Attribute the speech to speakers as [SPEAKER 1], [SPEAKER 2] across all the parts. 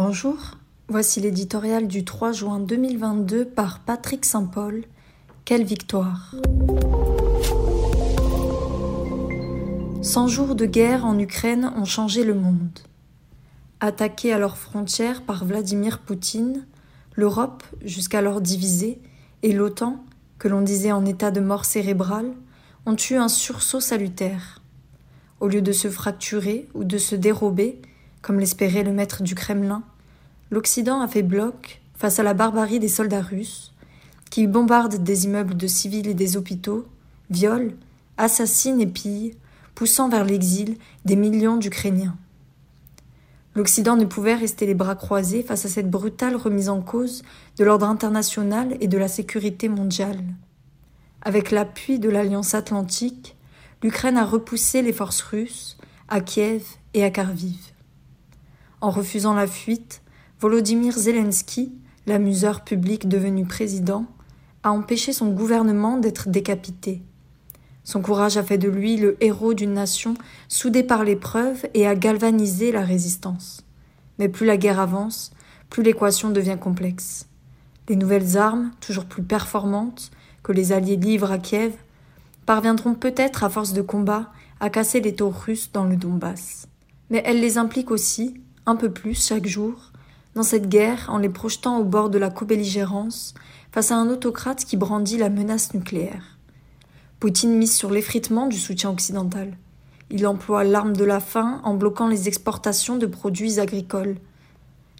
[SPEAKER 1] Bonjour, voici l'éditorial du 3 juin 2022 par Patrick Saint-Paul. Quelle victoire 100 jours de guerre en Ukraine ont changé le monde. Attaquée à leurs frontières par Vladimir Poutine, l'Europe, jusqu'alors divisée, et l'OTAN, que l'on disait en état de mort cérébrale, ont eu un sursaut salutaire. Au lieu de se fracturer ou de se dérober, comme l'espérait le maître du Kremlin, l'Occident a fait bloc face à la barbarie des soldats russes, qui bombardent des immeubles de civils et des hôpitaux, violent, assassinent et pillent, poussant vers l'exil des millions d'Ukrainiens. L'Occident ne pouvait rester les bras croisés face à cette brutale remise en cause de l'ordre international et de la sécurité mondiale. Avec l'appui de l'Alliance atlantique, l'Ukraine a repoussé les forces russes à Kiev et à Kharkiv. En refusant la fuite, Volodymyr Zelensky, l'amuseur public devenu président, a empêché son gouvernement d'être décapité. Son courage a fait de lui le héros d'une nation soudée par l'épreuve et a galvanisé la résistance. Mais plus la guerre avance, plus l'équation devient complexe. Les nouvelles armes, toujours plus performantes, que les Alliés livrent à Kiev, parviendront peut-être à force de combat à casser les taux russes dans le Donbass. Mais elles les impliquent aussi, un peu plus chaque jour, dans cette guerre en les projetant au bord de la co-belligérance face à un autocrate qui brandit la menace nucléaire. Poutine mise sur l'effritement du soutien occidental. Il emploie l'arme de la faim en bloquant les exportations de produits agricoles.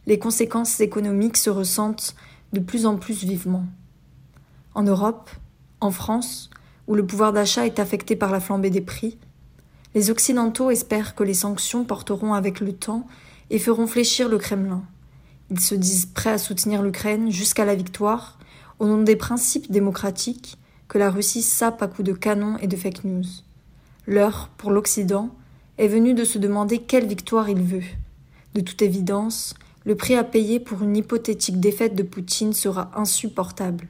[SPEAKER 1] Les conséquences économiques se ressentent de plus en plus vivement. En Europe, en France, où le pouvoir d'achat est affecté par la flambée des prix, les Occidentaux espèrent que les sanctions porteront avec le temps et feront fléchir le Kremlin. Ils se disent prêts à soutenir l'Ukraine jusqu'à la victoire, au nom des principes démocratiques que la Russie sape à coups de canon et de fake news. L'heure, pour l'Occident, est venue de se demander quelle victoire il veut. De toute évidence, le prix à payer pour une hypothétique défaite de Poutine sera insupportable.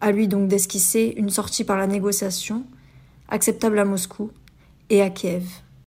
[SPEAKER 1] À lui donc d'esquisser une sortie par la négociation, acceptable à Moscou et à Kiev.